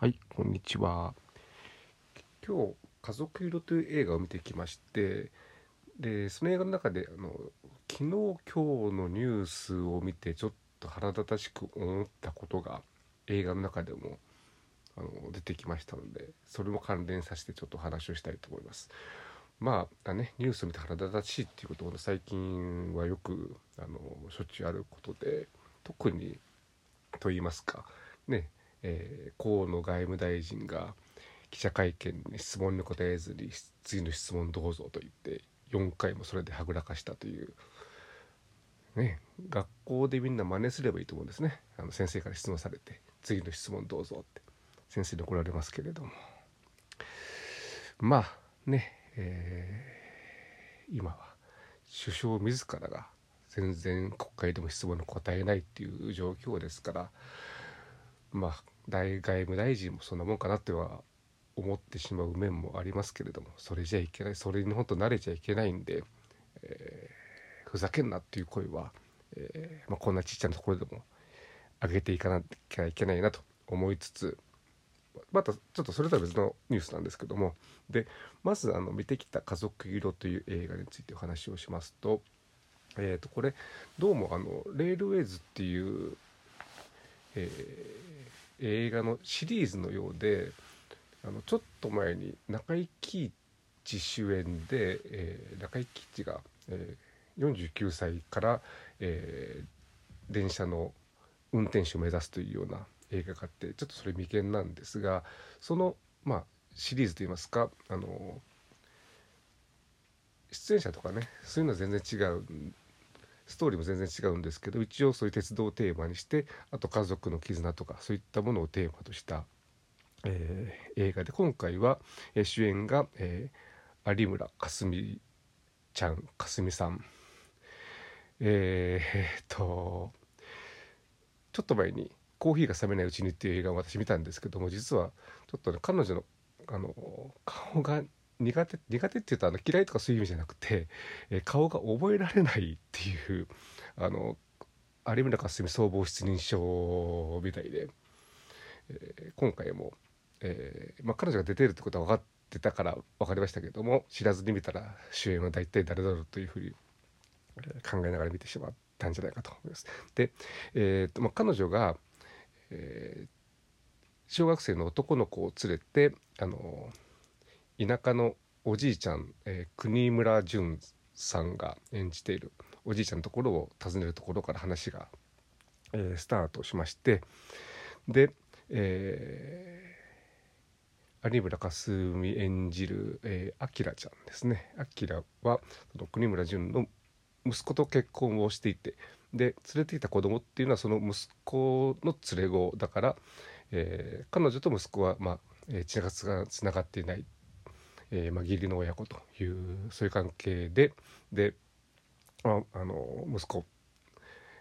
はい、こんにちは。今日「家族色」という映画を見てきましてでその映画の中であの昨日今日のニュースを見てちょっと腹立たしく思ったことが映画の中でもあの出てきましたのでそれも関連させてちょっと話をしたいと思います。まあねニュースを見て腹立たしいっていうことを最近はよくあのしょっちゅうあることで特にと言いますかねえー、河野外務大臣が記者会見に質問に答えずに次の質問どうぞと言って4回もそれではぐらかしたという、ね、学校でみんな真似すればいいと思うんですね。あの先生から質問されて次の質問どうぞって。先生に怒られますけれども。まあね、えー、今は首相自らが全然国会でも質問に答えないっていう状況ですからまあ大外務大臣もそんなもんかなっては思ってしまう面もありますけれどもそれじゃいけないそれに本当慣れちゃいけないんで、えー、ふざけんなっていう声は、えー、まあ、こんなちっちゃなところでも上げていかなきゃいけないなと思いつつまたちょっとそれとは別のニュースなんですけどもでまずあの見てきた「家族色」という映画についてお話をしますと,、えー、とこれどうもあのレールウェイズっていう、えー、映画のシリーズのようであのちょっと前に中井貴一主演で、えー、中井貴一が、えー、49歳から、えー、電車の運転手を目指すというような映画があってちょっとそれ未見なんですがそのまあシリーズといいますかあの出演者とかねそういうのは全然違うストーリーも全然違うんですけど一応そういう鉄道をテーマにしてあと家族の絆とかそういったものをテーマとした、えー、映画で今回は、えー、主演が、えー、有村架純ちゃん架純さん。えー、っとちょっと前に「コーヒーが冷めないうちに」っていう映画を私見たんですけども実はちょっとね彼女のあの顔が苦手苦手っていうとあの嫌いとかそういう意味じゃなくて、えー、顔が覚えられないっていうあの有村架純総合失認症みたいで、えー、今回も、えーまあ、彼女が出てるってことは分かってたから分かりましたけども知らずに見たら主演は大体誰だろうというふうに考えながら見てしまったんじゃないかと思います。で、えーとまあ、彼女が、えー、小学生の男の子を連れてあの田舎のおじいちゃん、えー、国村淳さんが演じているおじいちゃんのところを訪ねるところから話が、えー、スタートしましてで、えー、有村架純演じる、えー、ちゃんですね。明はその国村淳の息子と結婚をしていてで連れていた子供っていうのはその息子の連れ子だから、えー、彼女と息子は、まあ、血がつながっていない。えー、まあ、義理の親子というそういう関係ででああの息子、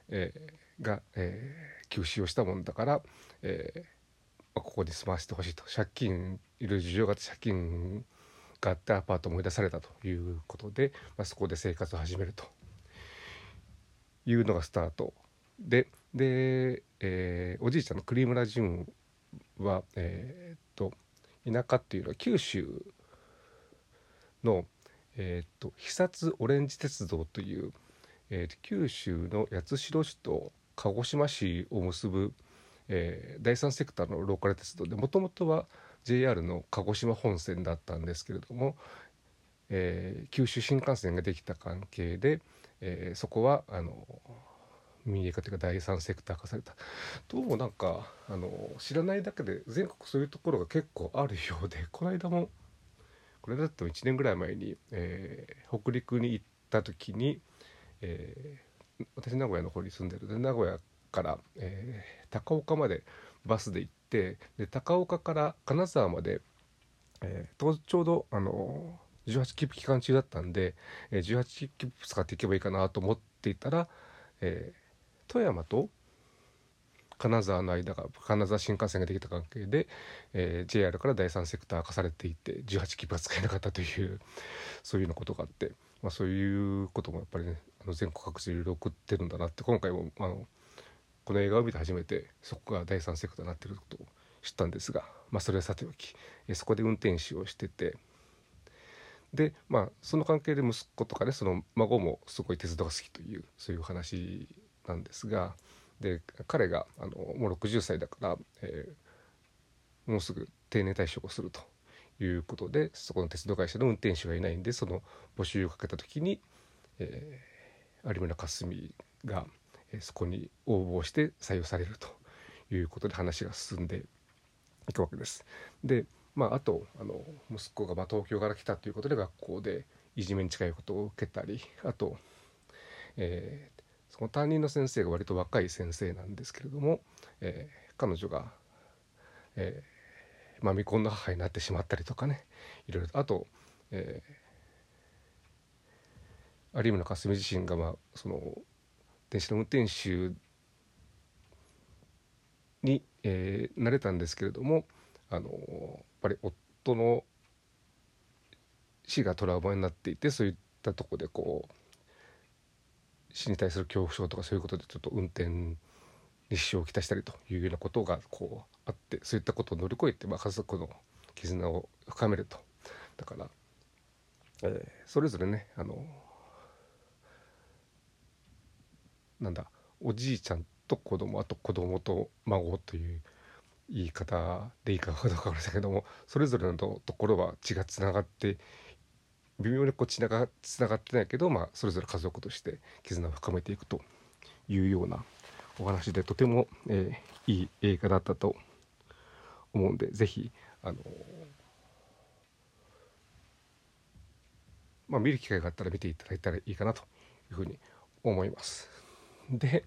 えー、が、えー、急死をしたもんだから、えーまあ、ここに住まわせてほしいと。借金いる事情があって借金があってアパートを思い出されたということで、まあ、そこで生活を始めるというのがスタート。でで、えー、おじいちゃんの栗村淳は、えー、っと田舎っていうのは九州の、えーと、久津オレンジ鉄道という、えー、九州の八代市と鹿児島市を結ぶ、えー、第三セクターのローカル鉄道でもともとは JR の鹿児島本線だったんですけれども、えー、九州新幹線ができた関係で、えー、そこはあの民営化というか第三セクター化された。どうもなんかあの知らないだけで全国そういうところが結構あるようでこの間もこれだと1年ぐらい前に、えー、北陸に行った時に、えー、私名古屋の方に住んでるで名古屋から、えー、高岡までバスで行ってで高岡から金沢まで、えー、ちょうどあの18切符期間中だったんで、え、18切符使っていけばいいかなと思っていたら、えー、富山と金沢の間が金沢新幹線ができた関係で、えー、JR から第三セクター化されていて18切符が使えなかったというそういうようなことがあって、まあ、そういうこともやっぱりねあの全国各地でいろいろ送ってるんだなって今回もあのこの映画を見て初めてそこが第三セクターになってることを知ったんですが、まあ、それはさておき、えそこで運転手をしててでまあその関係で息子とかねその孫もすごい鉄道が好きというそういう話なんですがで彼があのもう60歳だから、えー、もうすぐ定年退職をするということでそこの鉄道会社の運転手がいないんでその募集をかけた時に、えー、有村架純が、えー、そこに応募して採用されるということで話が進んでいくわけです。でまあ、あとあの息子がま東京から来たということで学校でいじめに近いことを受けたりあと、え、その担任の先生が割と若い先生なんですけれども、えー、彼女が、えーまあ、未婚の母になってしまったりとかねいろいろとあと、えー、有村架純自身が、まあ、その電車の運転手に、えー、なれたんですけれどもあのやっぱり夫の死がトラウマになっていてそういったとこでこう死に対する恐怖症とかそういうことでちょっと運転に支障をきたしたりというようなことがこうあってそういったことを乗り越えて、まあ、家族の絆を深めると。だから、えー、それぞれねあのなんだおじいちゃんと子供あと子供と孫という言い方でいいかどうか分かりませんけどもそれぞれのところは血がつながって微妙にこうつながつながってないけど、まあ、それぞれ家族として絆を深めていくというようなお話でとても、えー、いい映画だったと思うんで是非あのまあ、見る機会があったら見ていただいたらいいかなというふうに思います。で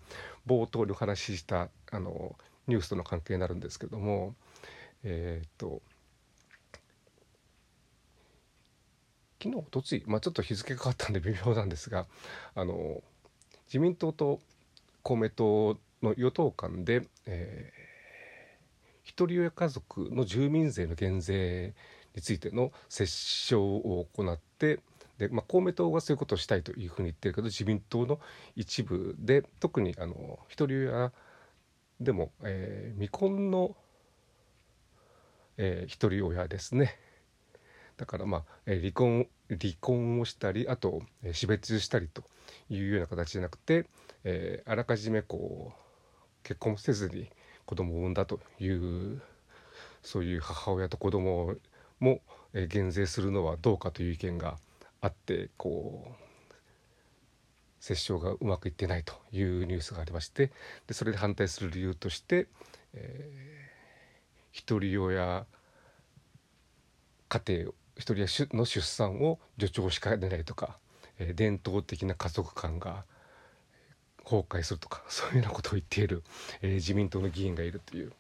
冒頭にお話ししたあのニュースとの関係になるんですけどもえっ、と昨日おとつい、まあ、ちょっと日付が変わったんで微妙なんですがあの自民党と公明党の与党間で、えー、ひとり親家族の住民税の減税についての折衝を行ってで、まあ、公明党はそういうことをしたいというふうに言ってるけど自民党の一部で特にあのひとり親でも、えー、未婚の、えー、一人親ですね。だからまあ、え、離婚離婚をしたりあと、え、死別したりというような形じゃなくて、えー、あらかじめこう結婚せずに子供を産んだというそういう母親と子供も、え、減税するのはどうかという意見があってこう折衝がうまくいってないというニュースがありましてでそれで反対する理由として、えー、一人親家庭一人の出産を助長しかねないとか、え、伝統的な家族観が崩壊するとか そういうようなことを言っている、え、自民党の議員がいるという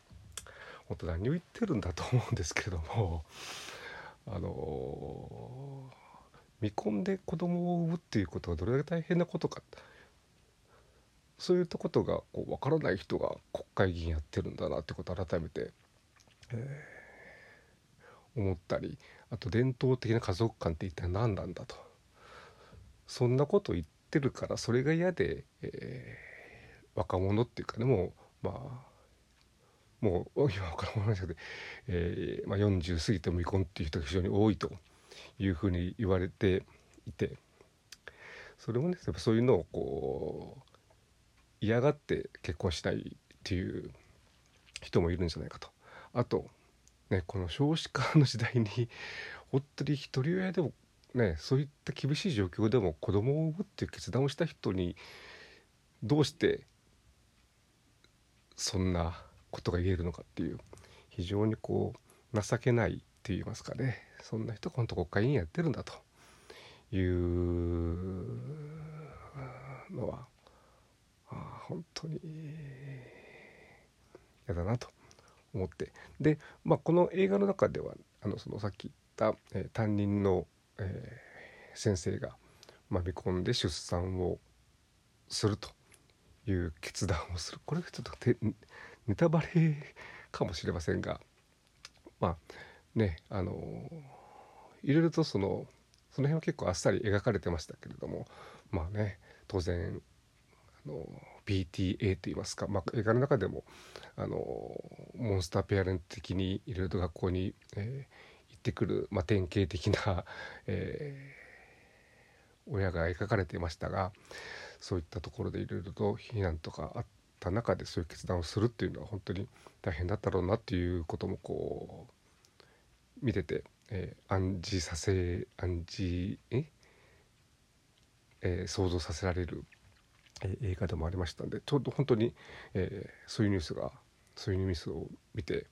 本当何を言ってるんだと思うんですけれどもあのー見込んで子供を産むっていうことがどれだけ大変なことかそういったことがこう分からない人が国会議員やってるんだなってことを改めて、思ったりあと伝統的な家族観って一体何なんだとそんなこと言ってるからそれが嫌で、えー、若者っていうかねもうまあもう今若者じゃなくて、えーまあ、40過ぎても未婚っていう人が非常に多いと。いうふうに言われていてそれもねやっぱそういうのをこう嫌がって結婚しないっていう人もいるんじゃないかと。あとねこの少子化の時代に 本当に一人親でもねそういった厳しい状況でも子供を産むっていう決断をした人にどうしてそんなことが言えるのかっていう非常にこう情けないって言いますかねそんな人が本当国会議員やってるんだというのは本当に嫌だなと。思って。で、まあ、この映画の中ではあのそのさっき言った、えー、担任の、えー、先生が、まあ、見込んで出産をするという決断をする。これがちょっとネタバレかもしれませんがまあねあのいろいろとそのその辺は結構あっさり描かれてましたけれどもまあね当然あの PTA といいますか、まあ、映画の中でもあのモンスターペアレント的にいろいろと学校に、えー、行ってくる、まあ、典型的な、えー、親が描かれていましたがそういったところでいろいろと避難とかあった中でそういう決断をするっていうのは本当に大変だったろうなっていうこともこう見てて、えー、暗示させ暗示ええー、想像させられる、え、映画でもありましたんでちょうど本当に、えー、そういうニュースがそういうニュースを見て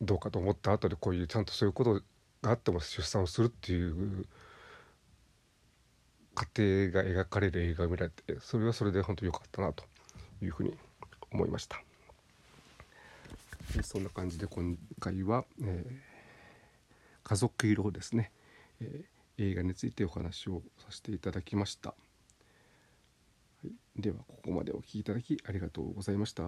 どうかと思った後でこういうちゃんとそういうことがあっても出産をするっていう過程が描かれる映画を見られてそれはそれで本当に良かったなというふうに思いました。そんな感じで今回は、えー、家族色ですね、えー、映画についてお話をさせていただきました、ではここまでお聴きいただきありがとうございました。